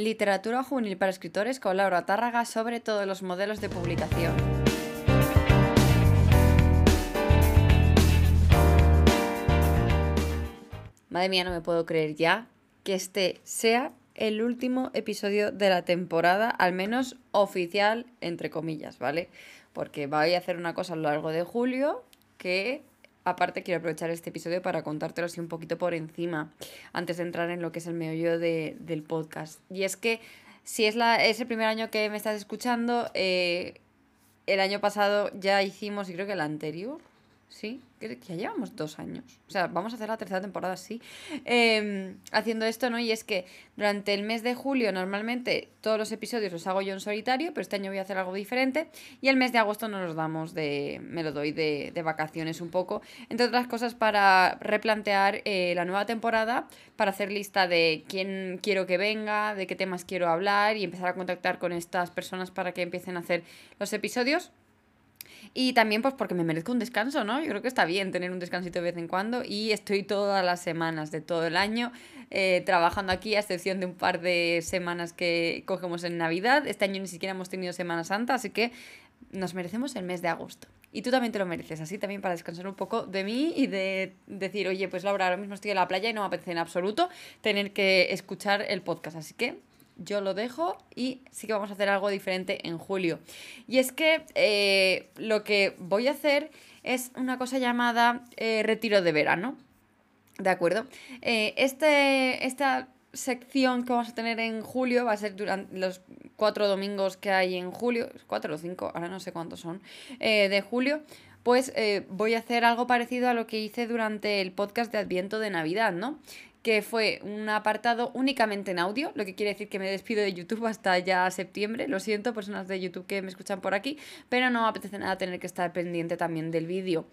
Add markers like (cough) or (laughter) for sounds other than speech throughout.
Literatura juvenil para escritores con Laura Tárraga sobre todos los modelos de publicación. Madre mía, no me puedo creer ya que este sea el último episodio de la temporada, al menos oficial, entre comillas, ¿vale? Porque voy a hacer una cosa a lo largo de julio que aparte quiero aprovechar este episodio para contártelo así un poquito por encima, antes de entrar en lo que es el meollo de, del podcast. Y es que si es, la, es el primer año que me estás escuchando, eh, el año pasado ya hicimos, y creo que el anterior, ¿sí? que ya llevamos dos años. O sea, vamos a hacer la tercera temporada, sí. Em, haciendo esto, ¿no? Y es que durante el mes de julio normalmente todos los episodios los hago yo en solitario, pero este año voy a hacer algo diferente. Y el mes de agosto nos los damos de. me lo doy de, de vacaciones un poco. Entre otras cosas, para replantear eh, la nueva temporada, para hacer lista de quién quiero que venga, de qué temas quiero hablar y empezar a contactar con estas personas para que empiecen a hacer los episodios. Y también pues porque me merezco un descanso, ¿no? Yo creo que está bien tener un descansito de vez en cuando y estoy todas las semanas de todo el año eh, trabajando aquí, a excepción de un par de semanas que cogemos en Navidad. Este año ni siquiera hemos tenido Semana Santa, así que nos merecemos el mes de agosto. Y tú también te lo mereces, así también para descansar un poco de mí y de decir, oye, pues Laura, ahora mismo estoy en la playa y no me apetece en absoluto tener que escuchar el podcast. Así que yo lo dejo y sí que vamos a hacer algo diferente en julio. Y es que eh, lo que voy a hacer es una cosa llamada eh, retiro de verano. ¿De acuerdo? Eh, este, esta sección que vamos a tener en julio va a ser durante los cuatro domingos que hay en julio, cuatro o cinco, ahora no sé cuántos son, de julio, pues voy a hacer algo parecido a lo que hice durante el podcast de Adviento de Navidad, ¿no? Que fue un apartado únicamente en audio, lo que quiere decir que me despido de YouTube hasta ya septiembre. Lo siento, personas de YouTube que me escuchan por aquí, pero no me apetece nada tener que estar pendiente también del vídeo.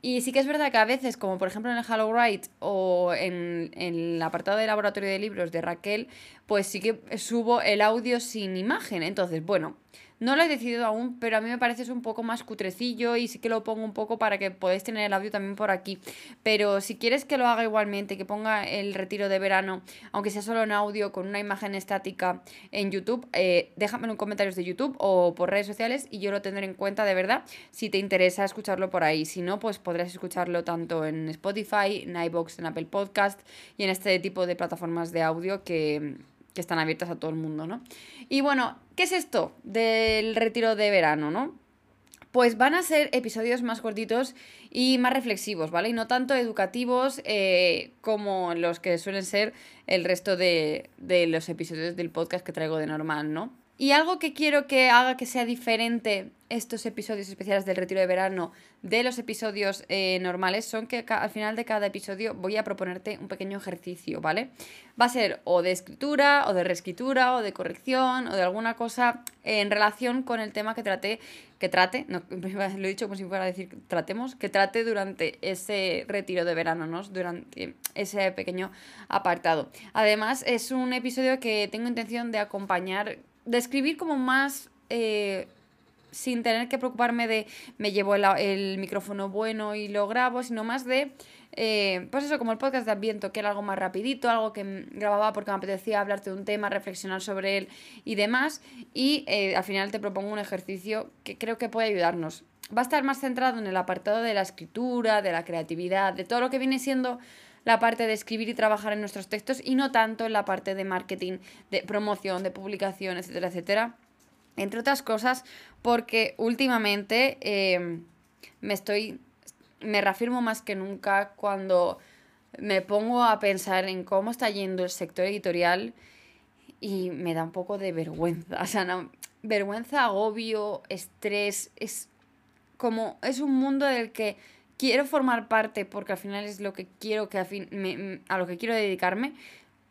Y sí que es verdad que a veces, como por ejemplo en el Hello o en, en el apartado de laboratorio de libros de Raquel, pues sí que subo el audio sin imagen. Entonces, bueno, no lo he decidido aún, pero a mí me parece un poco más cutrecillo y sí que lo pongo un poco para que podáis tener el audio también por aquí. Pero si quieres que lo haga igualmente, que ponga el retiro de verano, aunque sea solo en audio, con una imagen estática en YouTube, eh, déjamelo en comentarios de YouTube o por redes sociales y yo lo tendré en cuenta de verdad si te interesa escucharlo por ahí. Si no, pues podrás escucharlo tanto en Spotify, en iBox, en Apple Podcast y en este tipo de plataformas de audio que que están abiertas a todo el mundo, ¿no? Y bueno, ¿qué es esto del retiro de verano, no? Pues van a ser episodios más cortitos y más reflexivos, ¿vale? Y no tanto educativos eh, como los que suelen ser el resto de, de los episodios del podcast que traigo de normal, ¿no? Y algo que quiero que haga que sea diferente estos episodios especiales del retiro de verano de los episodios eh, normales son que al final de cada episodio voy a proponerte un pequeño ejercicio, ¿vale? Va a ser o de escritura, o de reescritura, o de corrección, o de alguna cosa en relación con el tema que traté, que trate, (laughs) lo he dicho como si fuera a decir tratemos, que trate durante ese retiro de verano, ¿no? Durante ese pequeño apartado. Además, es un episodio que tengo intención de acompañar de escribir como más... Eh, sin tener que preocuparme de me llevo el, micrófono bueno y lo grabo, sino más de, eh, pues eso, como el podcast de Adviento, que era algo más rapidito, algo que grababa porque me apetecía hablarte de un tema, reflexionar sobre él y demás. Y eh, al final te propongo un ejercicio que creo que puede ayudarnos. Va a estar más centrado en el apartado de la escritura, de la creatividad, de todo lo que viene siendo la parte de escribir y trabajar en nuestros textos y no tanto en la parte de marketing, de promoción, de publicación, etcétera, etcétera. Entre otras cosas, porque últimamente eh, me estoy, me reafirmo más que nunca cuando me pongo a pensar en cómo está yendo el sector editorial y me da un poco de vergüenza. (laughs) O sea, no, vergüenza, agobio, estrés. Es como, es un mundo del que quiero formar parte porque al final es lo que quiero que a, fin, a lo que quiero dedicarme,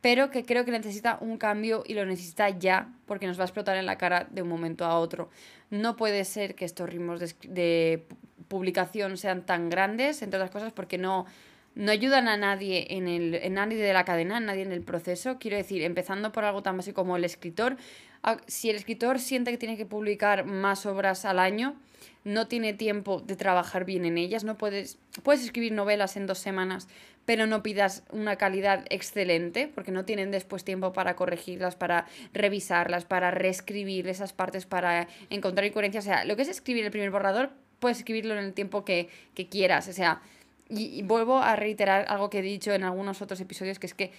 pero que creo que necesita un cambio y lo necesita ya porque nos va a explotar en la cara de un momento a otro. No puede ser que estos ritmos de, de publicación sean tan grandes, entre otras cosas porque no no ayudan a nadie en el en nadie de la cadena, a nadie en el proceso. Quiero decir, empezando por algo tan básico como el escritor, si el escritor siente que tiene que publicar más obras al año, no tiene tiempo de trabajar bien en ellas, no puedes puedes escribir novelas en dos semanas, pero no pidas una calidad excelente, porque no tienen después tiempo para corregirlas, para revisarlas, para reescribir esas partes, para encontrar incoherencias. O sea, lo que es escribir el primer borrador, puedes escribirlo en el tiempo que, que quieras. O sea, y, vuelvo a reiterar algo que he dicho en algunos otros episodios, que es que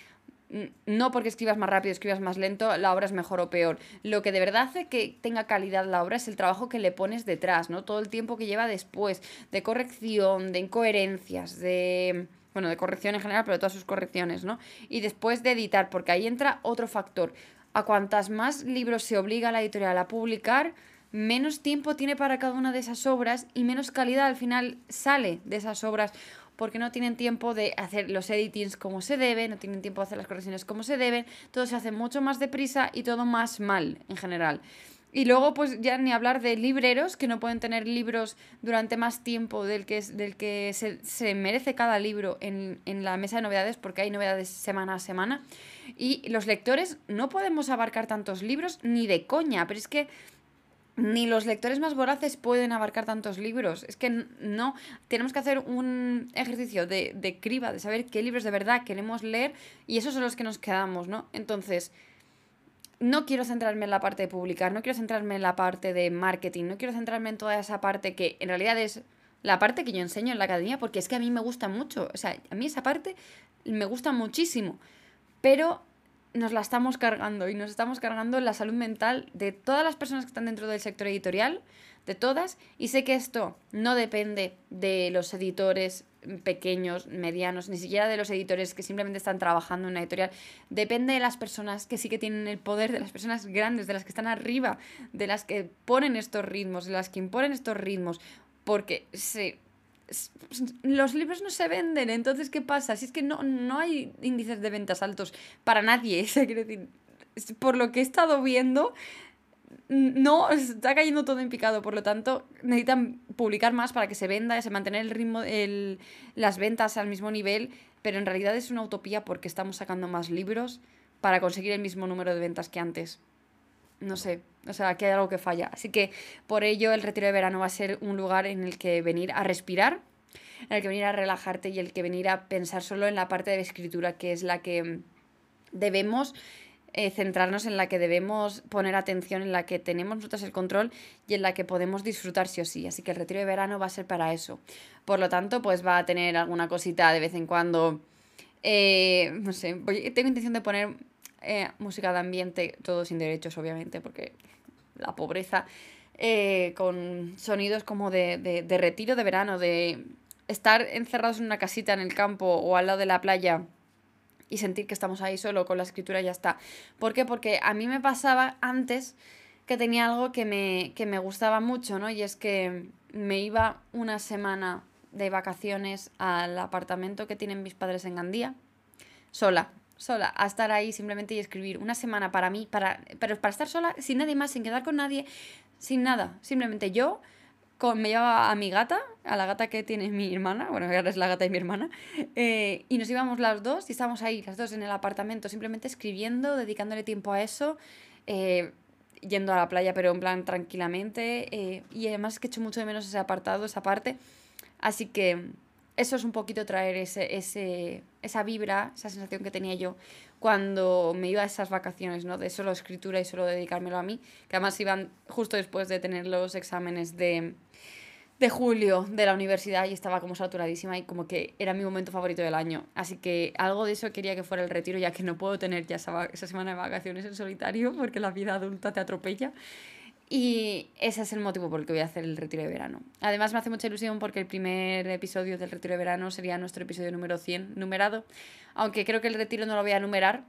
no porque escribas más rápido, escribas más lento, la obra es mejor o peor. Lo que de verdad hace que tenga calidad la obra es el trabajo que le pones detrás, ¿no? Todo el tiempo que lleva después, de corrección, de incoherencias, de... Bueno, de corrección en general, pero todas sus correcciones, ¿no? Y después de editar, porque ahí entra otro factor. A cuantas más libros se obliga la editorial a publicar, menos tiempo tiene para cada una de esas obras y menos calidad al final sale de esas obras porque no tienen tiempo de hacer los editings como se debe, no tienen tiempo de hacer las correcciones como se deben, todo se hace mucho más deprisa y todo más mal en general. Y luego, pues ya ni hablar de libreros que no pueden tener libros durante más tiempo del que, del que se, merece cada libro en, en, la mesa de novedades, porque hay novedades semana a semana. Y los lectores no podemos abarcar tantos libros ni de coña, pero es que ni los lectores más voraces pueden abarcar tantos libros. Es que no, tenemos que hacer un ejercicio de, de, criba, de saber qué libros de verdad queremos leer y esos son los que nos quedamos, ¿no? Entonces, no quiero centrarme en la parte de publicar, no quiero centrarme en la parte de marketing, no quiero centrarme en toda esa parte que en realidad es la parte que yo enseño en la academia porque es que a mí me gusta mucho, o sea, a mí esa parte me gusta muchísimo, pero nos la estamos cargando y nos estamos cargando la salud mental de todas las personas que están dentro del sector editorial, de todas, y sé que esto no depende de los editores pequeños, medianos, ni siquiera de los editores que simplemente están trabajando en una editorial, depende de las personas que sí que tienen el poder, de las personas grandes, de las que están arriba, de las que ponen estos ritmos, de las que imponen estos ritmos, porque se los libros no se venden, entonces ¿qué pasa? Si es que no, no hay índices de ventas altos para nadie, (laughs) decir, por lo que he estado viendo, no, está cayendo todo en picado, por lo tanto necesitan publicar más para que se venda, se mantener el ritmo, el, las ventas al mismo nivel, pero en realidad es una utopía porque estamos sacando más libros para conseguir el mismo número de ventas que antes. No sé, o sea, aquí hay algo que falla. Así que por ello el retiro de verano va a ser un lugar en el que venir a respirar, en el que venir a relajarte y el que venir a pensar solo en la parte de la escritura, que es la que debemos eh, centrarnos, en la que debemos poner atención, en la que tenemos nosotros el control y en la que podemos disfrutar sí o sí. Así que el retiro de verano va a ser para eso. Por lo tanto, pues va a tener alguna cosita de vez en cuando. Eh, no sé, tengo intención de poner eh, música de ambiente, todo sin derechos, obviamente, porque la pobreza, eh, con sonidos como de, de, retiro de verano, de estar encerrados en una casita en el campo o al lado de la playa y sentir que estamos ahí solo con la escritura y ya está. ¿Por qué? Porque a mí me pasaba antes que tenía algo que me, que me gustaba mucho, ¿no? Y es que me iba una semana de vacaciones al apartamento que tienen mis padres en Gandía, sola sola, a estar ahí simplemente y escribir una semana para mí, para, pero para estar sola, sin nadie más, sin quedar con nadie, sin nada. Simplemente yo con, me llevaba a mi gata, a la gata que tiene mi hermana, bueno, ahora es la gata de mi hermana, eh, y nos íbamos las dos y estábamos ahí, las dos en el apartamento, simplemente escribiendo, dedicándole tiempo a eso. Eh, yendo a la playa, pero en plan tranquilamente. Eh, y además es que echo mucho de menos ese apartado, esa parte. Así que eso es un poquito traer ese, ese, esa vibra, esa sensación que tenía yo cuando me iba a esas vacaciones, ¿no? De solo escritura y solo dedicármelo a mí, que además iban justo después de tener los exámenes de, de julio de la universidad y estaba como saturadísima y como que era mi momento favorito del año. Así que algo de eso quería que fuera el retiro, ya que no puedo tener ya esa, esa semana de vacaciones en solitario porque la vida adulta te atropella. Y ese es el motivo por el que voy a hacer el retiro de verano. Además me hace mucha ilusión porque el primer episodio del retiro de verano sería nuestro episodio número 100 numerado, aunque creo que el retiro no lo voy a numerar,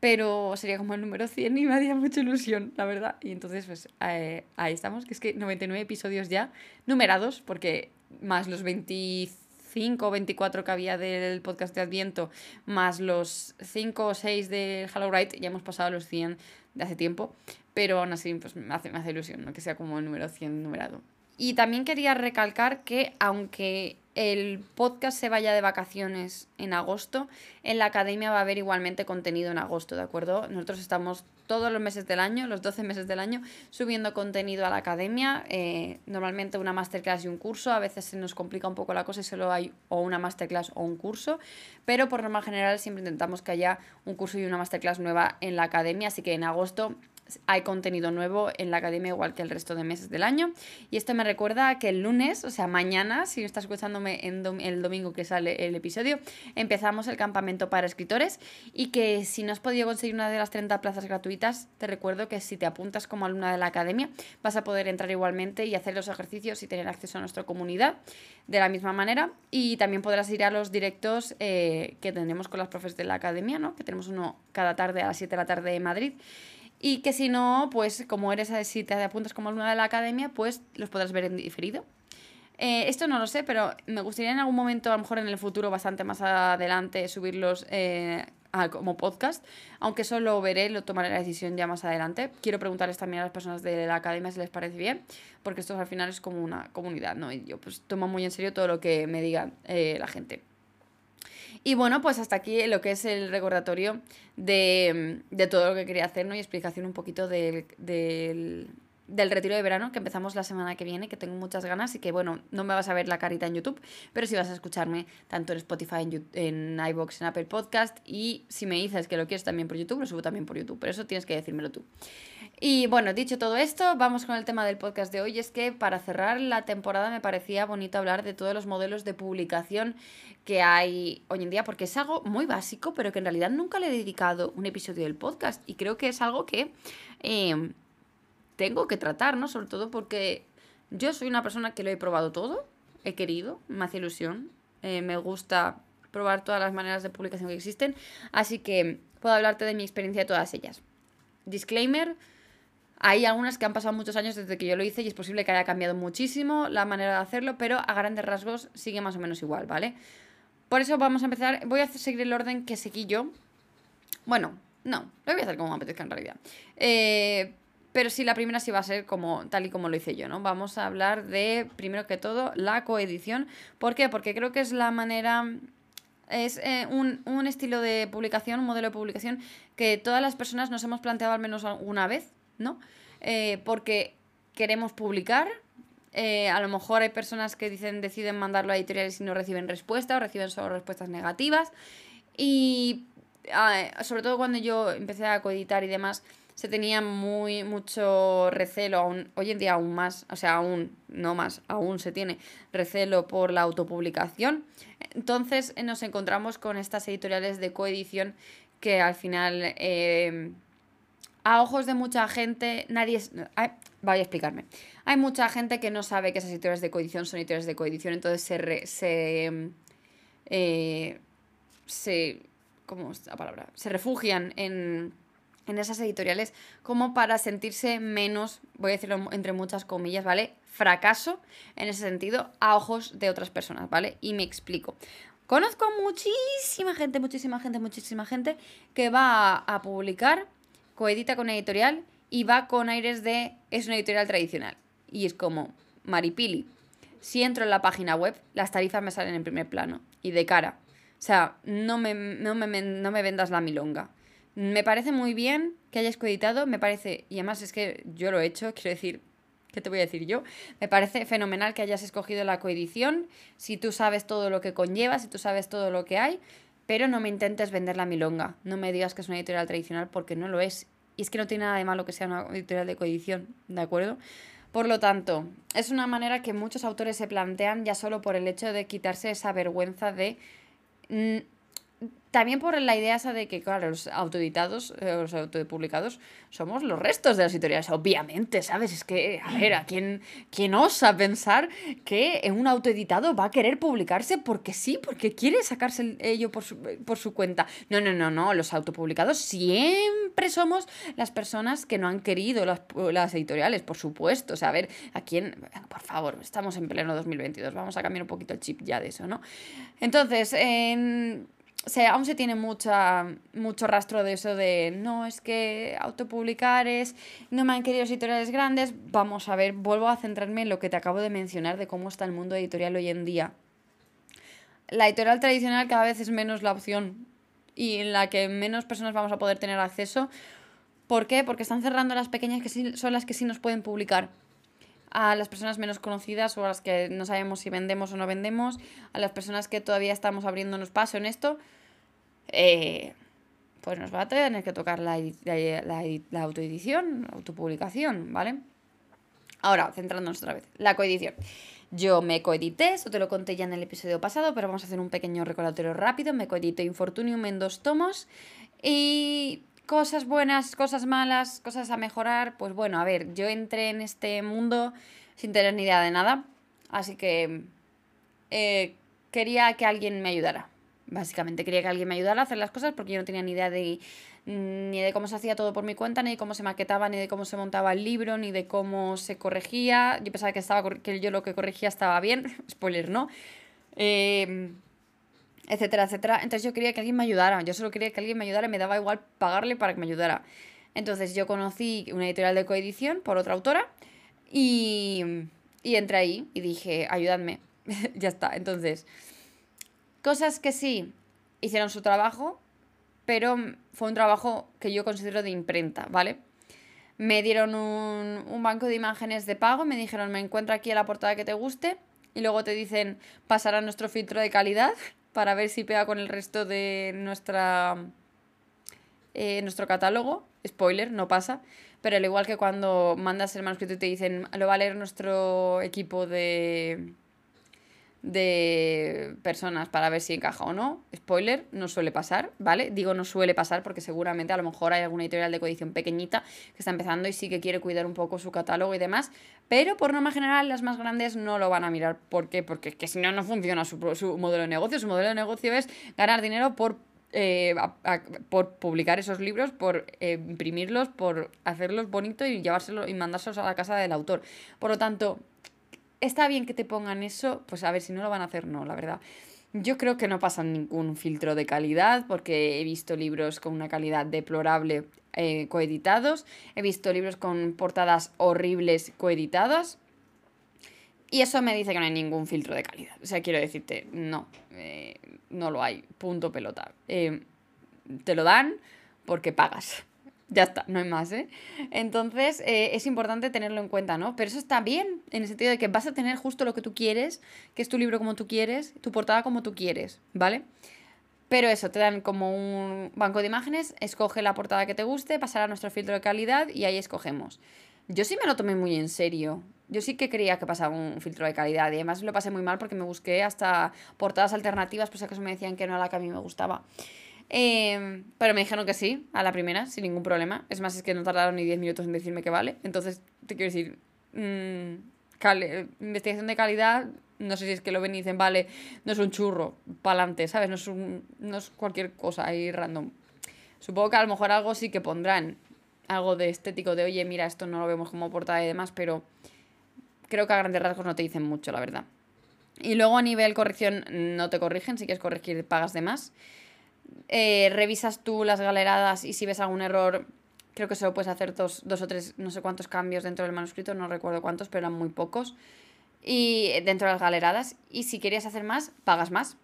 pero sería como el número 100 y me haría mucha ilusión, la verdad. Y entonces pues eh, ahí estamos, que es que 99 episodios ya numerados, porque más los 25 o 24 que había del podcast de Adviento, más los 5 o 6 del Hello Right, ya hemos pasado los 100 de hace tiempo, pero aún así pues, me, hace, me ilusión, que sea como el número 100 numerado. y también quería recalcar que aunque el podcast se vaya de vacaciones en agosto, en la academia va a haber igualmente contenido en agosto, ¿de acuerdo? Nosotros estamos todos los meses del año, los 12 meses del año, subiendo contenido a la academia, eh, normalmente una masterclass y un curso, a veces se nos complica un poco la cosa y solo hay o una masterclass o un curso, pero por norma general siempre intentamos que haya un curso y una masterclass nueva en la academia, así que en agosto hay contenido nuevo en la academia igual que el resto de meses del año. Y esto me recuerda que el lunes, o sea, mañana, si estás escuchándome en el domingo que sale el episodio, empezamos el campamento para escritores y que si no has podido conseguir una de las 30 plazas gratuitas, te recuerdo que si te apuntas como alumna de la academia, vas a poder entrar igualmente y hacer los ejercicios y tener acceso a nuestra comunidad de la misma manera. Y también podrás ir a los directos eh, que tenemos con las profes de la academia, ¿no? que tenemos uno cada tarde a las 7 de la tarde en Madrid. Y que si no, pues como eres, si te apuntas como alumna de la academia, pues los podrás ver en diferido. Eh, esto no lo sé, pero me gustaría en algún momento, a lo mejor en el futuro, bastante más adelante, subirlos eh, como podcast, aunque eso lo veré, lo tomaré la decisión ya más adelante. Quiero preguntarles también a las personas de la academia si les parece bien, porque esto al final es como una comunidad, ¿no? Y yo pues tomo muy en serio todo lo que me diga eh, la gente. Y bueno, pues hasta aquí lo que es el recordatorio de, todo lo que quería hacer, ¿no? Y explicación un poquito del, del, retiro de verano que empezamos la semana que viene, que tengo muchas ganas y que, bueno, no me vas a ver la carita en YouTube, pero sí vas a escucharme tanto en Spotify, en, en iVoox, en Apple Podcast y si me dices que lo quieres también por YouTube, lo subo también por YouTube, pero eso tienes que decírmelo tú. Y bueno, dicho todo esto, vamos con el tema del podcast de hoy. Es que para cerrar la temporada me parecía bonito hablar de todos los modelos de publicación que hay hoy en día, porque es algo muy básico, pero que en realidad nunca le he dedicado un episodio del podcast. Y creo que es algo que em, tengo que tratar, ¿no? Sobre todo porque yo soy una persona que lo he probado todo, he querido, me hace ilusión, eh, me gusta probar todas las maneras de publicación que existen, así que puedo hablarte de mi experiencia de todas ellas. Disclaimer hay algunas que han pasado muchos años desde que yo lo hice y es posible que haya cambiado muchísimo la manera de hacerlo, pero a grandes rasgos sigue más o menos igual, ¿vale? Por eso vamos a empezar, voy a seguir el orden que seguí yo. Bueno, no, lo voy a hacer como me apetezca en realidad. Eh, pero sí, la primera sí va a ser como tal y como lo hice yo, ¿no? Vamos a hablar de, primero que todo, la coedición. ¿Por qué? Porque creo que es la manera es eh, un, un, estilo de publicación, un modelo de publicación que todas las personas nos hemos planteado al menos una vez ¿no? Eh, porque queremos publicar. Eh, a lo mejor hay personas que dicen, deciden mandarlo a editoriales y no reciben respuesta o reciben solo respuestas negativas. Y ah, sobre todo cuando yo empecé a coeditar y demás, se tenía muy mucho recelo, hoy en día aún más, o sea, aún, no más, aún se tiene recelo por la autopublicación. Entonces nos encontramos con estas editoriales de coedición que al final eh, a ojos de mucha gente, nadie es... Voy a explicarme. Hay mucha gente que no sabe que esas editoriales de coedición son editoriales de coedición, entonces se... se, eh, se ¿Cómo es la palabra? Se refugian en, en esas editoriales como para sentirse menos, voy a decirlo entre muchas comillas, ¿vale? Fracaso en ese sentido a ojos de otras personas, ¿vale? Y me explico. Conozco muchísima gente, muchísima gente, muchísima gente que va a publicar coedita con editorial y va con aires de es una editorial tradicional. Y es como, Maripili, si entro en la página web, las tarifas me salen en primer plano y de cara. O sea, no me, no me, no me vendas la milonga. Me parece muy bien que hayas coeditado, me parece, y además es que yo lo he hecho, quiero decir, ¿qué te voy a decir yo? Me parece fenomenal que hayas escogido la coedición, si tú sabes todo lo que conlleva, si tú sabes todo lo que hay, pero no me intentes vender la milonga. No me digas que es una editorial tradicional porque no lo es. Y es que no tiene nada de malo que sea una editorial de coedición, ¿de acuerdo? Por lo tanto, es una manera que muchos autores se plantean ya solo por el hecho de quitarse esa vergüenza de mm, también por la idea esa de que, claro, los autoeditados, eh, los autopublicados, somos los restos de las editoriales, obviamente, ¿sabes? Es que, a ver, ¿a quién, quién osa pensar que un autoeditado va a querer publicarse porque sí, porque quiere sacarse ello por su, por su cuenta? No, no, no, no, los autopublicados siempre somos las personas que no han querido las, las editoriales, por supuesto. O sea, a ver, ¿a quién? Por favor, estamos en pleno 2022, vamos a cambiar un poquito el chip ya de eso, ¿no? Entonces, en o sea, aún se tiene mucha, mucho rastro de eso de no, es que autopublicar es, no me han querido editoriales grandes. Vamos a ver, vuelvo a centrarme en lo que te acabo de mencionar de cómo está el mundo editorial hoy en día. La editorial tradicional cada vez es menos la opción y en la que menos personas vamos a poder tener acceso. ¿Por qué? Porque están cerrando las pequeñas que sí, son las que sí nos pueden publicar a las personas menos conocidas o a las que no sabemos si vendemos o no vendemos, a las personas que todavía estamos abriéndonos paso en esto, eh, pues nos va a tener que tocar la, la, la, autoedición, autopublicación, ¿vale? Ahora, centrándonos otra vez, la coedición. Yo me coedité, eso te lo conté ya en el episodio pasado, pero vamos a hacer un pequeño recordatorio rápido. Me coedité Infortunium en dos tomos y cosas buenas, cosas malas, cosas a mejorar. Pues bueno, a ver, yo entré en este mundo sin tener ni idea de nada, así que eh, quería que alguien me ayudara. Básicamente quería que alguien me ayudara a hacer las cosas porque yo no tenía ni idea de ni de cómo se hacía todo por mi cuenta, ni de cómo se maquetaba, ni de cómo se montaba el libro, ni de cómo se corregía. Yo pensaba que, estaba, que yo lo que corregía estaba bien, (laughs) spoiler, ¿no? Em, etcétera, etcétera. Entonces yo quería que alguien me ayudara, yo solo quería que alguien me ayudara y me daba igual pagarle para que me ayudara. Entonces yo conocí una editorial de coedición por otra autora y, y entré ahí y dije, ayúdame, (laughs) ya está. Entonces... Cosas que sí hicieron su trabajo, pero fue un trabajo que yo considero de imprenta, ¿vale? Me dieron un, banco de imágenes de pago, me dijeron, me encuentra aquí la portada que te guste, y luego te dicen pasar a nuestro filtro de calidad (laughs) para ver si pega con el resto de nuestra eh, nuestro catálogo. Spoiler, no pasa. Pero al igual que cuando mandas el manuscrito y te dicen, lo va a leer nuestro equipo de, de personas para ver si encaja o no. Spoiler, no suele pasar, ¿vale? Digo no suele pasar porque seguramente a lo mejor hay alguna editorial de coedición pequeñita que está empezando y sí que quiere cuidar un poco su catálogo y demás, pero por norma general las más grandes no lo van a mirar. ¿Por qué? Porque que si no, no funciona su, su modelo de negocio. Su modelo de negocio es ganar dinero por eh, por publicar esos libros, por eh, imprimirlos, por hacerlos bonitos y llevárselos y mandárselos a la casa del autor. Por lo tanto, está bien que te pongan eso, pues a ver si no lo van a hacer, no, la verdad. Yo creo que no pasan ningún filtro de calidad porque he visto libros con una calidad deplorable eh, coeditados, he visto libros con portadas horribles coeditadas y eso me dice que no hay ningún filtro de calidad. O sea, quiero decirte, no, eh, no lo hay, punto pelota. Eh, te lo dan porque pagas. Ya está, no hay más, ¿eh? Entonces eh, es importante tenerlo en cuenta, ¿no? Pero eso está bien, en el sentido de que vas a tener justo lo que tú quieres, que es tu libro como tú quieres, tu portada como tú quieres, ¿vale? Pero eso, te dan como un banco de imágenes, escoge la portada que te guste, pasar a nuestro filtro de calidad y ahí escogemos. Yo sí me lo tomé muy en serio. Yo sí que creía que pasaba un filtro de calidad y además lo pasé muy mal porque me busqué hasta portadas alternativas, pues acaso me decían que no era la que a mí me gustaba. Em, pero me dijeron que sí, a la primera, sin ningún problema. Es más, es que no tardaron ni 10 minutos en decirme que vale. Entonces, te quiero decir, mmm, investigación de calidad, no sé si es que lo ven y dicen, vale, no es un churro, pa'lante, ¿sabes? No es, no es cualquier cosa ahí random. Supongo que a lo mejor algo sí que pondrán, algo de estético, de oye, mira, esto no lo vemos como portada y demás, pero creo que a grandes rasgos no te dicen mucho, la verdad. Y luego a nivel corrección no te corrigen, si quieres corregir pagas de más. Eh, revisas tú las galeradas y si ves algún error, creo que solo puedes hacer dos, dos o tres, no sé cuántos cambios dentro del manuscrito, no recuerdo cuántos, pero eran muy pocos. Y dentro de las galeradas. Y si querías hacer más, pagas más.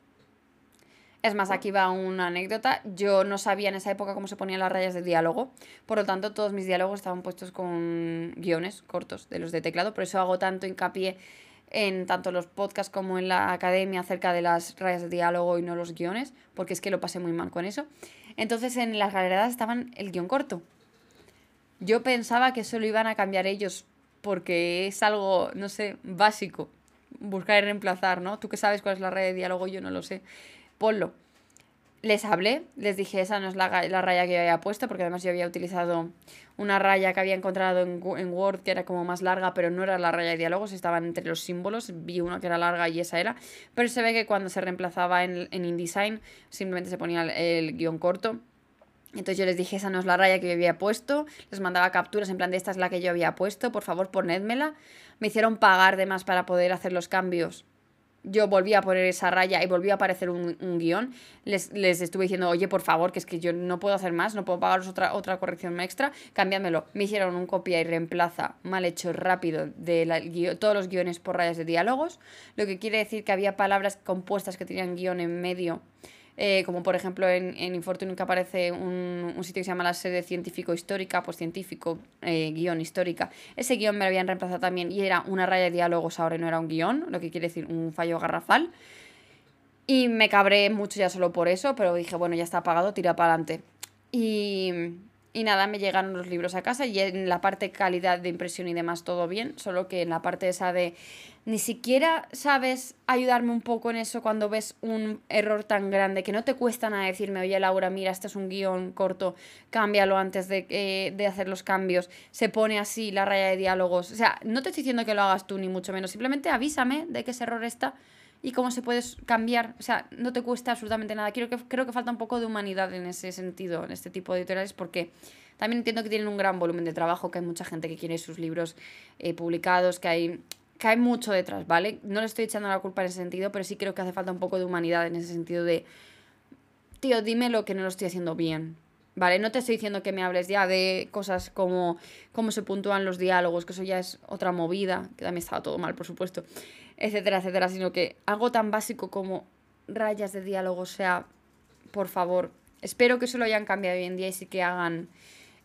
Es más, aquí va una anécdota. Yo no sabía en esa época cómo se ponían las rayas de diálogo. Por lo tanto, todos mis diálogos estaban puestos con guiones cortos de los de teclado. Por eso hago tanto hincapié en tanto los podcasts como en la academia acerca de las rayas de diálogo y no los guiones, porque es que lo pasé muy mal con eso. Entonces en las galeradas estaban el guion corto. Yo pensaba que eso lo iban a cambiar ellos, porque es algo, no sé, básico. Buscar y reemplazar, ¿no? Tú que sabes cuál es la raya de diálogo, yo no lo sé. Ponlo les hablé, les dije esa no es la, raya que yo había puesto, porque además yo había utilizado una raya que había encontrado en, Word que era como más larga, pero no era la raya de diálogos, estaban entre los símbolos, vi una que era larga y esa era, pero se ve que cuando se reemplazaba en, en InDesign simplemente se ponía el, guion corto. Entonces yo les dije, esa no es la raya que yo había puesto, les mandaba capturas en plan de esta es la que yo había puesto, por favor ponedmela. Me hicieron pagar de más para poder hacer los cambios yo volví a poner esa raya y volví a aparecer un, guion, les, les, estuve diciendo, oye, por favor, que es que yo no puedo hacer más, no puedo pagaros otra, otra corrección extra, cámbiamelo. Me hicieron un copia y reemplaza mal hecho rápido de todos los guiones por rayas de diálogos, lo que quiere decir que había palabras compuestas que tenían guion en medio eh, como por ejemplo en, en que aparece un, un, sitio que se llama la sede científico-histórica, pues científico, eh, guion histórica. Ese guion me lo habían reemplazado también y era una raya de diálogos ahora no era un guion, lo que quiere decir un fallo garrafal. Y me cabré mucho ya solo por eso, pero dije, bueno, ya está apagado, tira para adelante. Y, y nada, me llegaron los libros a casa y en la parte calidad de impresión y demás todo bien, solo que en la parte esa de ni siquiera sabes ayudarme un poco en eso cuando ves un error tan grande que no te cuesta nada decirme, oye Laura, mira, este es un guion corto, cámbialo antes de, eh, de hacer los cambios, se pone así la raya de diálogos. O sea, no te estoy diciendo que lo hagas tú ni mucho menos, simplemente avísame de que ese error está y cómo se puede cambiar. O sea, no te cuesta absolutamente nada. Quiero que, creo que falta un poco de humanidad en ese sentido, en este tipo de editoriales, porque también entiendo que tienen un gran volumen de trabajo, que hay mucha gente que quiere sus libros eh, publicados, que hay cae mucho detrás, ¿vale? No le estoy echando la culpa en ese sentido, pero sí creo que hace falta un poco de humanidad en ese sentido de, tío, dime lo que no lo estoy haciendo bien, ¿vale? No te estoy diciendo que me hables ya de cosas como cómo se puntúan los diálogos, que eso ya es otra movida, que también estaba todo mal, por supuesto, etcétera, etcétera, sino que algo tan básico como rayas de diálogo, sea, por favor, espero que eso lo hayan cambiado hoy en día y sí que hagan,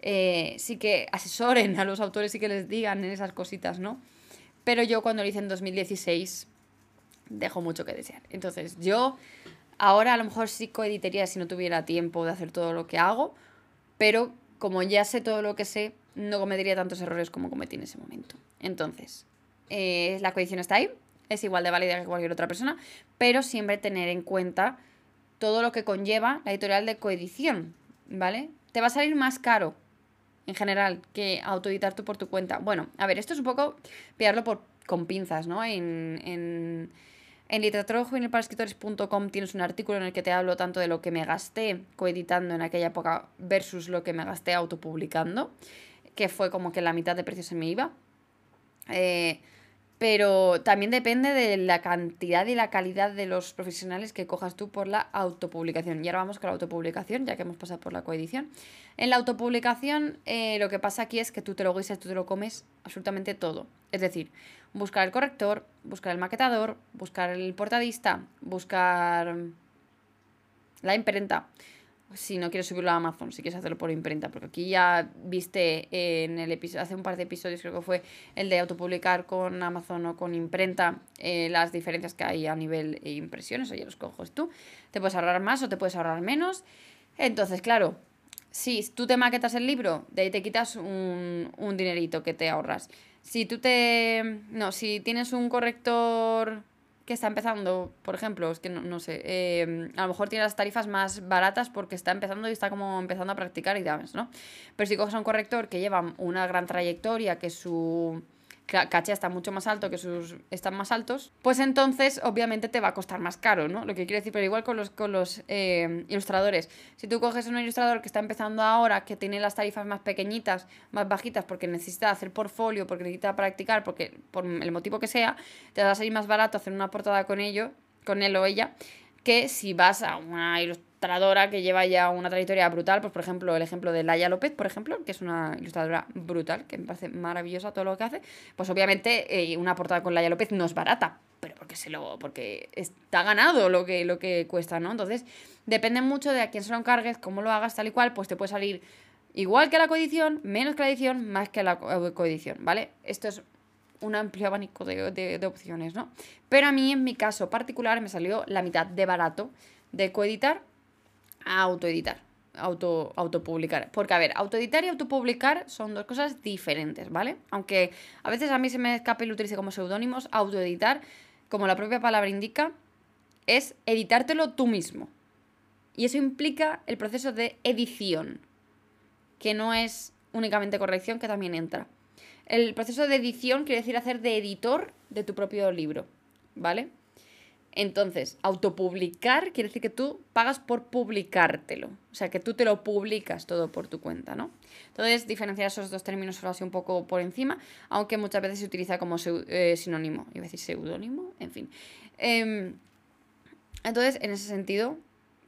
eh, sí que asesoren a los autores y que les digan en esas cositas, ¿no? Pero yo cuando lo hice en 2016 dejo mucho que desear. Entonces yo ahora a lo mejor sí coeditaría si no tuviera tiempo de hacer todo lo que hago, pero como ya sé todo lo que sé, no cometería tantos errores como cometí en ese momento. Entonces, eh, la coedición está ahí, es igual de válida que cualquier otra persona, pero siempre tener en cuenta todo lo que conlleva la editorial de coedición, ¿vale? Te va a salir más caro en general que autoeditar tú por tu cuenta. Bueno, a ver, esto es un poco pillarlo por, con pinzas, ¿no? En, en, en escritores.com tienes un artículo en el que te hablo tanto de lo que me gasté coeditando en aquella época versus lo que me gasté autopublicando, que fue como que la mitad de precio se me iba. Eh, pero también depende de la cantidad y la calidad de los profesionales que cojas tú por la autopublicación. Y ahora vamos con la autopublicación, ya que hemos pasado por la coedición. En la autopublicación eh, lo que pasa aquí es que tú te lo guisas, tú te lo comes absolutamente todo. Es decir, buscar el corrector, buscar el maquetador, buscar el portadista, buscar la imprenta si no quieres subirlo a Amazon, si quieres hacerlo por imprenta, porque aquí ya viste en el episodio, hace un par de episodios creo que fue el de autopublicar con Amazon o con imprenta, eh, las diferencias que hay a nivel de impresiones, o ya los coges tú, te puedes ahorrar más o te puedes ahorrar menos. Entonces, claro, si tú te maquetas el libro, de ahí te quitas un, un dinerito que te ahorras. Si tú te... No, si tienes un corrector que está empezando, por ejemplo, es que no, sé, eh, a lo mejor tiene las tarifas más baratas porque está empezando y está como empezando a practicar y demás, ¿no? Pero si coges a un corrector que lleva una gran trayectoria, que su caché está mucho más alto, que sus están más altos, pues entonces obviamente te va a costar más caro, ¿no? Lo que quiero decir, pero igual con los, con los eh, ilustradores. Si tú coges un ilustrador que está empezando ahora, que tiene las tarifas más pequeñitas, más bajitas, porque necesita hacer portfolio, porque necesita practicar, porque por el motivo que sea, te va a salir más barato hacer una portada con ello, con él o ella, que si vas a una ilustradora que lleva ya una trayectoria brutal, pues por ejemplo el ejemplo de Laia López, por ejemplo, que es una ilustradora brutal, que me parece maravillosa todo lo que hace, pues obviamente eh, una portada con Laia López no es barata, pero porque se lo porque está ganado lo que lo que cuesta, ¿no? Entonces, depende mucho de a quién se lo encargues, cómo lo hagas tal y cual, pues te puede salir igual que la coedición, menos que la edición, más que la coedición, ¿vale? Esto es un amplio abanico de, de, opciones, ¿no? Pero a mí, en mi caso particular, me salió la mitad de barato de coeditar autoeditar, auto, autopublicar. Porque, a ver, autoeditar y autopublicar son dos cosas diferentes, ¿vale? Aunque a veces a mí se me escape y lo utilice como seudónimos, autoeditar, como la propia palabra indica, es editártelo tú mismo. Y eso implica el proceso de edición, que no es únicamente corrección, que también entra. El proceso de edición quiere decir hacer de editor de tu propio libro, ¿vale? Entonces, autopublicar quiere decir que tú pagas por publicártelo. O sea, que tú te lo publicas todo por tu cuenta, ¿no? Entonces, diferenciar esos dos términos solo así un poco por encima, aunque muchas veces se utiliza como eh, sinónimo. Iba a decir seudónimo, en fin. Em, entonces, en ese sentido,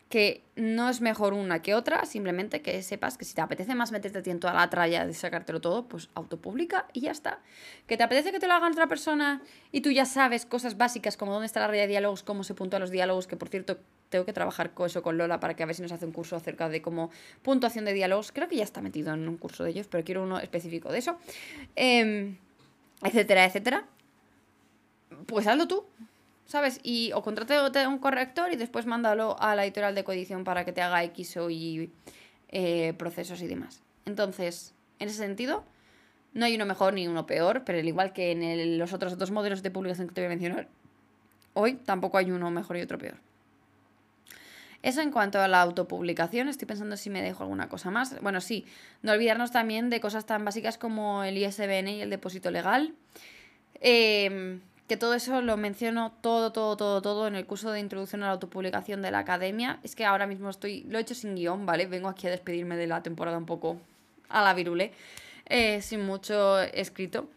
que no es mejor una que otra, simplemente que sepas que si te apetece más meterte en toda la tralla de sacártelo todo, pues autopublica y ya está. Que te apetece que te lo haga otra persona y tú ya sabes cosas básicas como dónde está la raya de diálogos, cómo se puntúan los diálogos, que por cierto tengo que trabajar con eso con Lola para que a ver si nos hace un curso acerca de cómo puntuación de diálogos. Creo que ya está metido en un curso de ellos, pero quiero uno específico de eso. Em, etcétera, etcétera. Pues hazlo tú. ¿Sabes? Y o contrate un corrector y después mándalo a la editorial de coedición para que te haga X o Y eh, procesos y demás. Entonces, en ese sentido, no hay uno mejor ni uno peor, pero al igual que en los otros dos modelos de publicación que te voy a mencionar hoy, tampoco hay uno mejor y otro peor. Eso en cuanto a la autopublicación, estoy pensando si me dejo alguna cosa más. Bueno, sí, no olvidarnos también de cosas tan básicas como el ISBN y el depósito legal. Eh, que todo eso lo menciono todo, todo, todo, todo en el curso de introducción a la autopublicación de la academia. Es que ahora mismo estoy, lo he hecho sin guion, ¿vale? Vengo aquí a despedirme de la temporada un poco a la virule, eh, sin mucho escrito.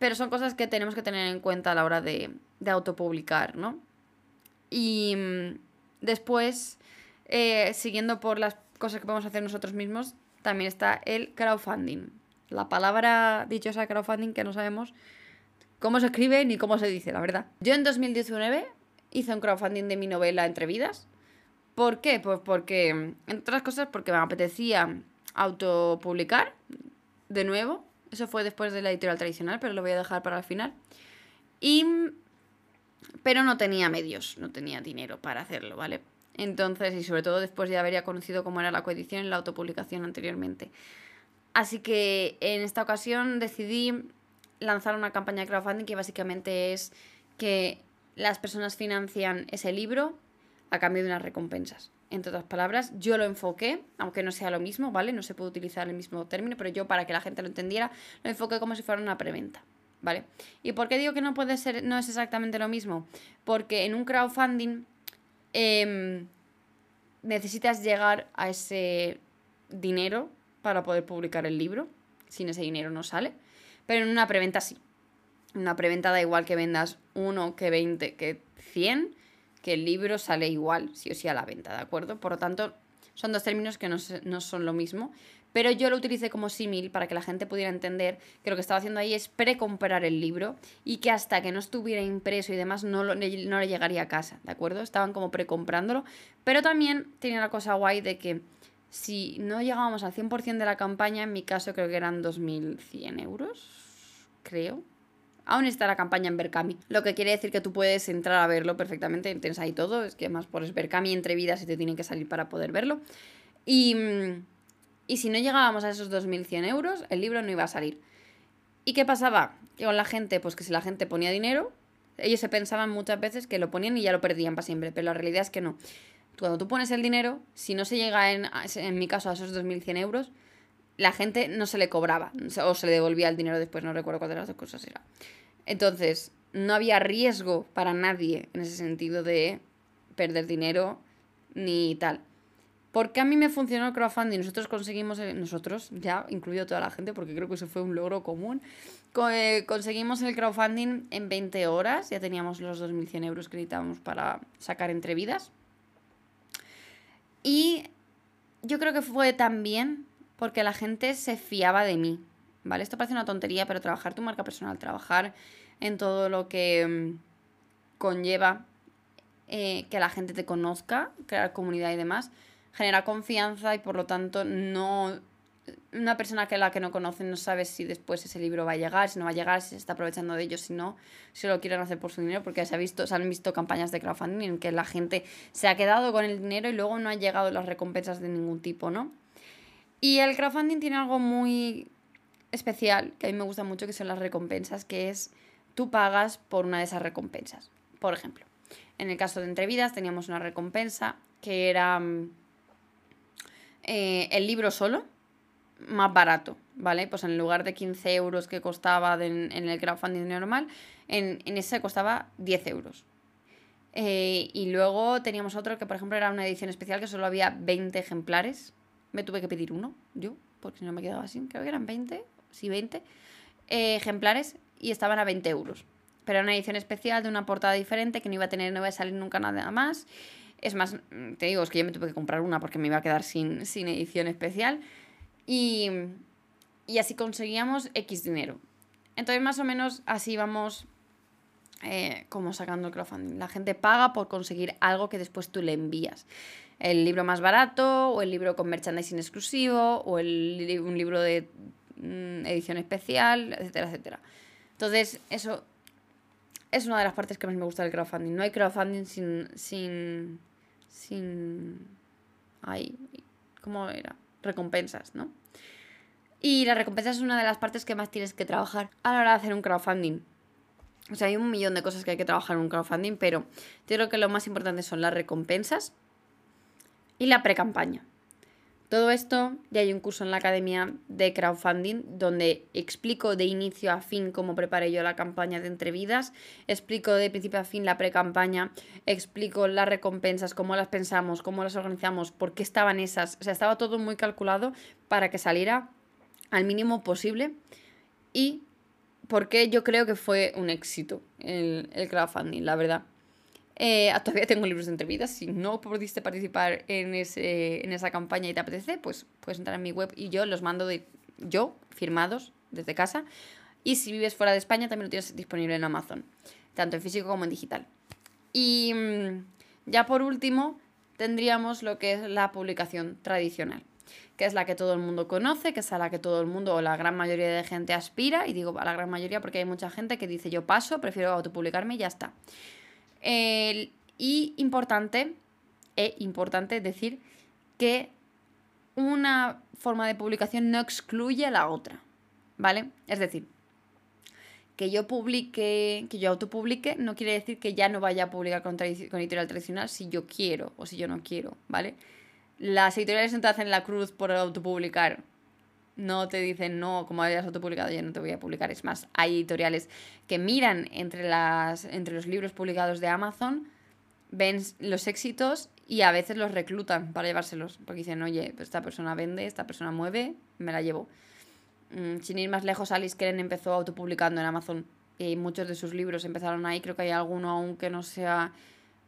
Pero son cosas que tenemos que tener en cuenta a la hora de, de autopublicar, ¿no? Y mm, después, eh, siguiendo por las cosas que podemos hacer nosotros mismos, también está el crowdfunding. La palabra dichosa crowdfunding que no sabemos cómo se escribe ni cómo se dice, la verdad. Yo en 2019 hice un crowdfunding de mi novela Entre Vidas. ¿Por qué? Pues porque, entre otras cosas, porque me apetecía autopublicar de nuevo. Eso fue después de la editorial tradicional, pero lo voy a dejar para el final. Y... Pero no tenía medios, no tenía dinero para hacerlo, ¿vale? Entonces, y sobre todo después de haber conocido cómo era la coedición y la autopublicación anteriormente. Así que en esta ocasión decidí lanzar una campaña de crowdfunding que básicamente es que las personas financian ese libro a cambio de unas recompensas. Entre otras palabras, yo lo enfoqué, aunque no sea lo mismo, ¿vale? No se puede utilizar el mismo término, pero yo para que la gente lo entendiera, lo enfoqué como si fuera una preventa, ¿vale? ¿Y por qué digo que no puede ser, no es exactamente lo mismo? Porque en un crowdfunding em, necesitas llegar a ese dinero para poder publicar el libro. Sin ese dinero no sale. Pero en una preventa sí. En una preventa da igual que vendas uno, que 20, que 100, que el libro sale igual, sí o sí, a la venta, ¿de acuerdo? Por lo tanto, son dos términos que no, no son lo mismo. Pero yo lo utilicé como símil para que la gente pudiera entender que lo que estaba haciendo ahí es precomprar el libro y que hasta que no estuviera impreso y demás no, no le llegaría a casa, ¿de acuerdo? Estaban como precomprándolo. Pero también tenía la cosa guay de que si no llegábamos al 100% de la campaña, en mi caso creo que eran 2.100 euros, creo. Aún está la campaña en Berkami, lo que quiere decir que tú puedes entrar a verlo perfectamente, tienes ahí todo, es que más pones Berkami entre vidas y te tienen que salir para poder verlo. Y, y si no llegábamos a esos 2.100 euros, el libro no iba a salir. ¿Y qué pasaba? Que con la gente, pues que si la gente ponía dinero, ellos se pensaban muchas veces que lo ponían y ya lo perdían para siempre, pero la realidad es que no cuando tú pones el dinero, si no se llega en, en mi caso a esos 2.100 euros, la gente no se le cobraba o se le devolvía el dinero después, no recuerdo cuál de las dos cosas era. Entonces, no había riesgo para nadie en ese sentido de perder dinero ni tal. Porque a mí me funcionó el crowdfunding? Nosotros conseguimos, nosotros, ya incluido toda la gente, porque creo que eso fue un logro común, eh, conseguimos el crowdfunding en 20 horas, ya teníamos los 2.100 euros que necesitábamos para sacar entre vidas. Y yo creo que fue también porque la gente se fiaba de mí, ¿vale? Esto parece una tontería, pero trabajar tu marca personal, trabajar en todo lo que mm, conlleva eh, que la gente te conozca, crear comunidad y demás, genera confianza y por lo tanto no una persona que la que no conocen no sabe si después ese libro va a llegar, si no va a llegar, si se está aprovechando de ellos, si no, si lo quieren hacer por su dinero, porque se, visto, se han visto campañas de crowdfunding en que la gente se ha quedado con el dinero y luego no han llegado las recompensas de ningún tipo, ¿no? Y el crowdfunding tiene algo muy especial, que a mí me gusta mucho, que son las recompensas, que es tú pagas por una de esas recompensas. Por ejemplo, en el caso de Entrevidas teníamos una recompensa que era mm, eh, el libro solo, más barato, ¿vale? Pues en lugar de 15 euros que costaba en el crowdfunding normal, en, ese costaba 10 euros. Eh, y luego teníamos otro que, por ejemplo, era una edición especial que solo había 20 ejemplares. Me tuve que pedir uno, yo, porque si no me quedaba así. Creo que eran 20, sí, 20 eh, ejemplares y estaban a 20 euros. Pero era una edición especial de una portada diferente que no iba a tener, no iba a salir nunca nada más. Es más, te digo, es que yo me tuve que comprar una porque me iba a quedar sin, sin edición especial. Y, y así conseguíamos X dinero. Entonces, más o menos así vamos eh, como sacando el crowdfunding. La gente paga por conseguir algo que después tú le envías. El libro más barato, o el libro con merchandising exclusivo, o el, un libro de mm, edición especial, etcétera, etcétera. Entonces, eso es una de las partes que más me gusta del crowdfunding. No hay crowdfunding sin. sin. sin. Ay, ¿cómo era? Recompensas, ¿no? Y la recompensa es una de las partes que más tienes que trabajar a la hora de hacer un crowdfunding. O sea, hay un millón de cosas que hay que trabajar en un crowdfunding, pero yo creo que lo más importante son las recompensas y la pre-campaña. Todo esto, ya hay un curso en la academia de crowdfunding donde explico de inicio a fin cómo preparé yo la campaña de entrevidas, explico de principio a fin la pre-campaña, explico las recompensas, cómo las pensamos, cómo las organizamos, por qué estaban esas. O sea, estaba todo muy calculado para que saliera al mínimo posible y porque yo creo que fue un éxito el, el crowdfunding, la verdad. Eh, todavía tengo libros de entrevistas. Si no pudiste participar en, ese, en esa campaña y te apetece, pues puedes entrar en mi web y yo los mando de yo, firmados desde casa. Y si vives fuera de España, también lo tienes disponible en Amazon, tanto en físico como en digital. Y mm, ya por último, tendríamos lo que es la publicación tradicional que es la que todo el mundo conoce, que es a la que todo el mundo o la gran mayoría de gente aspira, y digo a la gran mayoría porque hay mucha gente que dice yo paso, prefiero autopublicarme y ya está. Y importante, e importante decir que una forma de publicación no excluye a la otra, ¿vale? Es decir, que yo publique, que yo autopublique, no quiere decir que ya no vaya a publicar con, con editorial tradicional si yo quiero o si yo no quiero, ¿vale? Las editoriales no te hacen la cruz por autopublicar. No te dicen, no, como hayas autopublicado, ya no te voy a publicar. Es más, hay editoriales que miran entre, las, entre los libros publicados de Amazon, ven los éxitos y a veces los reclutan para llevárselos. Porque dicen, oye, pues esta persona vende, esta persona mueve, me la llevo. Mm, sin ir más lejos, Alice Kellen empezó autopublicando en Amazon y muchos de sus libros empezaron ahí. Creo que hay alguno aún que no sea.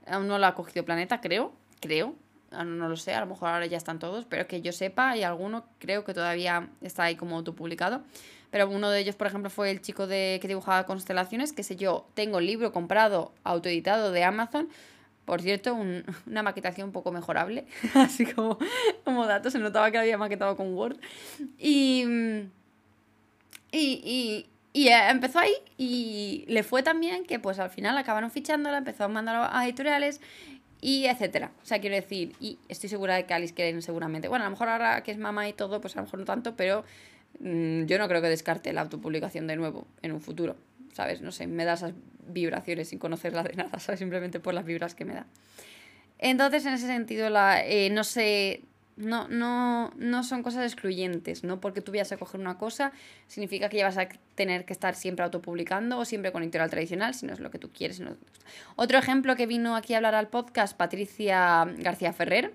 Aún no lo ha cogido Planeta, creo. Creo. Ah, no lo sé, a lo mejor ahora ya están todos, pero que yo sepa, y alguno creo que todavía está ahí como autopublicado. Pero uno de ellos, por ejemplo, fue el chico de que dibujaba constelaciones, que sé yo, tengo el libro comprado, autoeditado de Amazon. Por cierto, (laughs) una maquetación un poco mejorable, (laughs) así como, como datos, se notaba que había maquetado con Word. Y, y, y, eh, empezó ahí y le fue tan que pues al final acabaron fichándola, empezó a mandar a editoriales y etcétera. O sea, quiero decir, y estoy segura de que Alice quiere seguramente. Bueno, a lo mejor ahora que es mamá y todo, pues a lo mejor no tanto, pero mm, yo no creo que descarte la autopublicación de nuevo en un futuro. ¿Sabes? No sé, me da esas vibraciones sin conocerla de nada, (laughs) ¿sabes? Simplemente por las vibras que me da. Entonces, en ese sentido, la, eh, no sé no, no, no son cosas excluyentes, no porque tú vayas a coger una cosa significa que ya vas a tener que estar siempre autopublicando o siempre con editorial tradicional, si no es lo que tú quieres. Otro ejemplo que vino aquí a hablar al podcast, Patricia García Ferrer,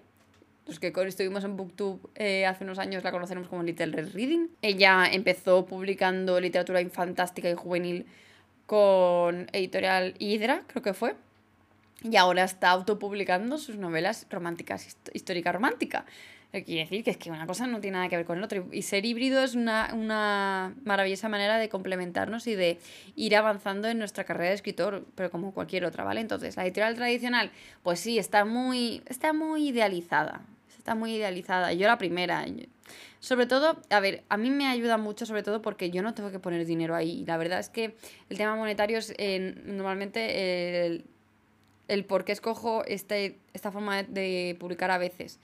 los que estuvimos en Booktube eh, hace unos años la conocemos como Little Red Reading. Ella empezó publicando literatura fantástica y juvenil con editorial Hydra, creo que fue y ahora está autopublicando sus novelas románticas, histórica romántica. Quiere decir que es que una cosa no tiene nada que ver con el otro. Y ser híbrido es una, una maravillosa manera de complementarnos y de ir avanzando en nuestra carrera de escritor, pero como cualquier otra, ¿vale? Entonces, la editorial tradicional, pues sí, está muy, está muy idealizada. Está muy idealizada. Yo la primera. Sobre todo, a ver, a mí me ayuda mucho, sobre todo porque yo no tengo que poner dinero ahí. La verdad es que el tema monetario es normalmente el, el por qué escojo este, esta forma de publicar a veces.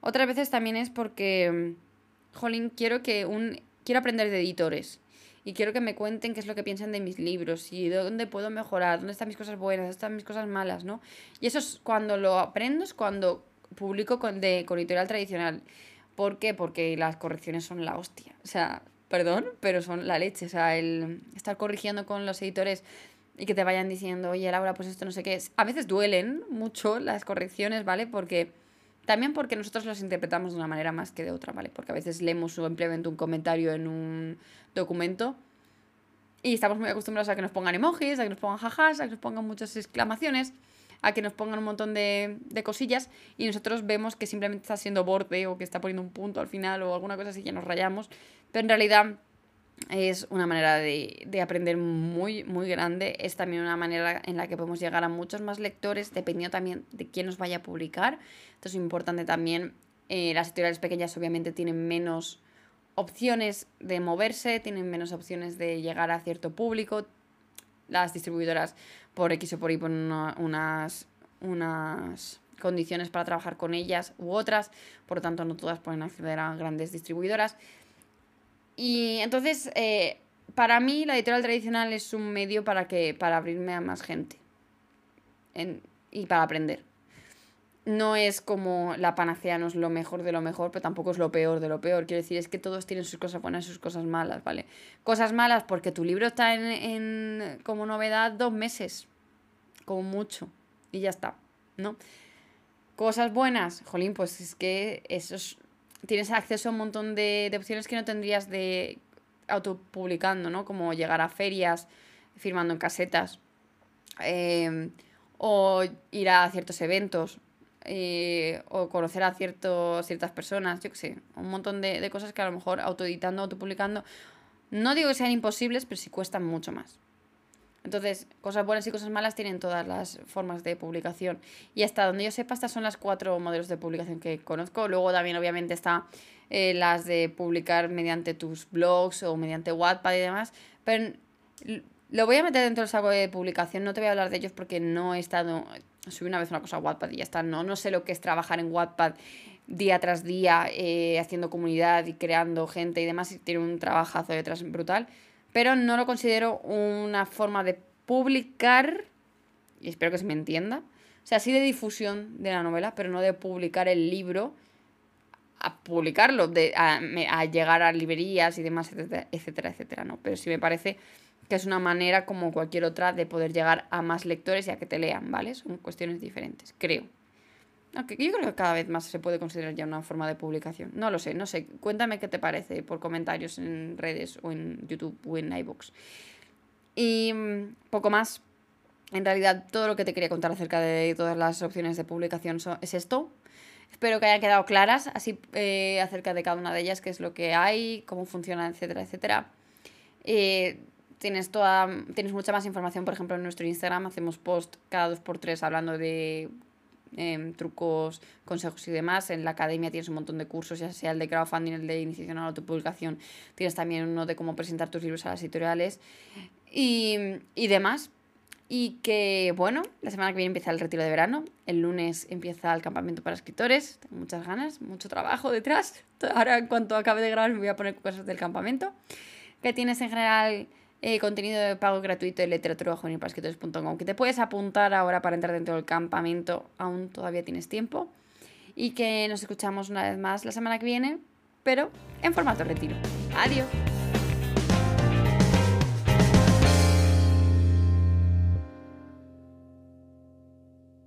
Otras veces también es porque, mm, jolín, quiero que un quiero aprender de editores y quiero que me cuenten qué es lo que piensan de mis libros y dónde puedo mejorar, dónde están mis cosas buenas, dónde están mis cosas malas, ¿no? Y eso es cuando lo aprendo, es cuando publico con, de, editorial tradicional. ¿Por qué? Porque las correcciones son la hostia. O sea, perdón, pero son la leche. O sea, el estar corrigiendo con los editores y que te vayan diciendo, oye Laura, pues esto no sé qué es. A veces duelen mucho las correcciones, ¿vale? Porque también porque nosotros las interpretamos de una manera más que de otra, ¿vale? Porque a veces leemos simplemente un comentario en un documento y estamos muy acostumbrados a que nos pongan emojis, a que nos pongan jajas, a que nos pongan muchas exclamaciones, a que nos pongan un montón de, de cosillas y nosotros vemos que simplemente está siendo borde o que está poniendo un punto al final o alguna cosa así ya nos rayamos. Pero en realidad es una manera de, aprender muy, muy grande. Es también una manera en la que podemos llegar a muchos más lectores, dependiendo también de quién nos vaya a publicar. Esto es importante también. Eh, las editoriales pequeñas obviamente tienen menos opciones de moverse, tienen menos opciones de llegar a cierto público. Las distribuidoras por X o por Y ponen unas, unas condiciones para trabajar con ellas u otras, por lo tanto no todas pueden acceder a grandes distribuidoras. Y entonces, eh, para mí, la editorial tradicional es un medio para, que, para abrirme a más gente y para aprender. No es como la panacea, no es lo mejor de lo mejor, pero tampoco es lo peor de lo peor. Quiero decir, es que todos tienen sus cosas buenas y sus cosas malas, ¿vale? Cosas malas porque tu libro está en, en como novedad dos meses, como mucho, y ya está, ¿no? Cosas buenas, jolín, pues es que eso es tienes acceso a un montón de, opciones que no tendrías de autopublicando, ¿no? Como llegar a ferias, firmando en casetas, em, o ir a ciertos eventos, eh, o conocer a ciertos, ciertas personas, yo qué sé, un montón de, de cosas que a lo mejor autoeditando, autopublicando, no digo que sean imposibles, pero sí cuestan mucho más. Entonces, cosas buenas y cosas malas tienen todas las formas de publicación. Y hasta donde yo sepa, estas son las cuatro modelos de publicación que conozco. Luego también, obviamente, está eh, las de publicar mediante tus blogs o mediante Wattpad y demás. Pero lo voy a meter dentro del saco de publicación. No te voy a hablar de ellos porque no he estado... Subí una vez una cosa a Wattpad y ya está. No, no sé lo que es trabajar en Wattpad día tras día, eh, haciendo comunidad y creando gente y demás. Y tiene un trabajazo detrás brutal pero no lo considero una forma de publicar, y espero que se me entienda, o sea, sí de difusión de la novela, pero no de publicar el libro a publicarlo, de, a, llegar a librerías y demás, etcétera, etcétera, etcétera, ¿no? Pero sí me parece que es una manera como cualquier otra de poder llegar a más lectores y a que te lean, ¿vale? Son cuestiones diferentes, creo. Yo creo que cada vez más se puede considerar ya una forma de publicación. No lo sé, no sé. Cuéntame qué te parece por comentarios en redes o en YouTube o en iBooks. Y mm, poco más. En realidad, todo lo que te quería contar acerca de todas las opciones de publicación es esto. Espero que hayan quedado claras así eh, acerca de cada una de ellas, qué es lo que hay, cómo funciona, etcétera, etcétera. Eh, tienes, toda, tienes mucha más información, por ejemplo, en nuestro Instagram hacemos post cada dos por tres hablando de Em, trucos, consejos y demás. En la academia tienes un montón de cursos, ya sea el de crowdfunding, el de iniciación a la autopublicación. Tienes también uno de cómo presentar tus libros a las editoriales y, y demás. Y que, bueno, la semana que viene empieza el retiro de verano. El lunes empieza el campamento para escritores. Tengo muchas ganas, mucho trabajo detrás. Ahora, en cuanto acabe de grabar, me voy a poner cosas del campamento. Que tienes en general eh, contenido de pago gratuito de literatura que te puedes apuntar ahora para entrar dentro del campamento, aún todavía tienes tiempo. Y que nos escuchamos una vez más la semana que viene, pero en formato retiro. Adiós.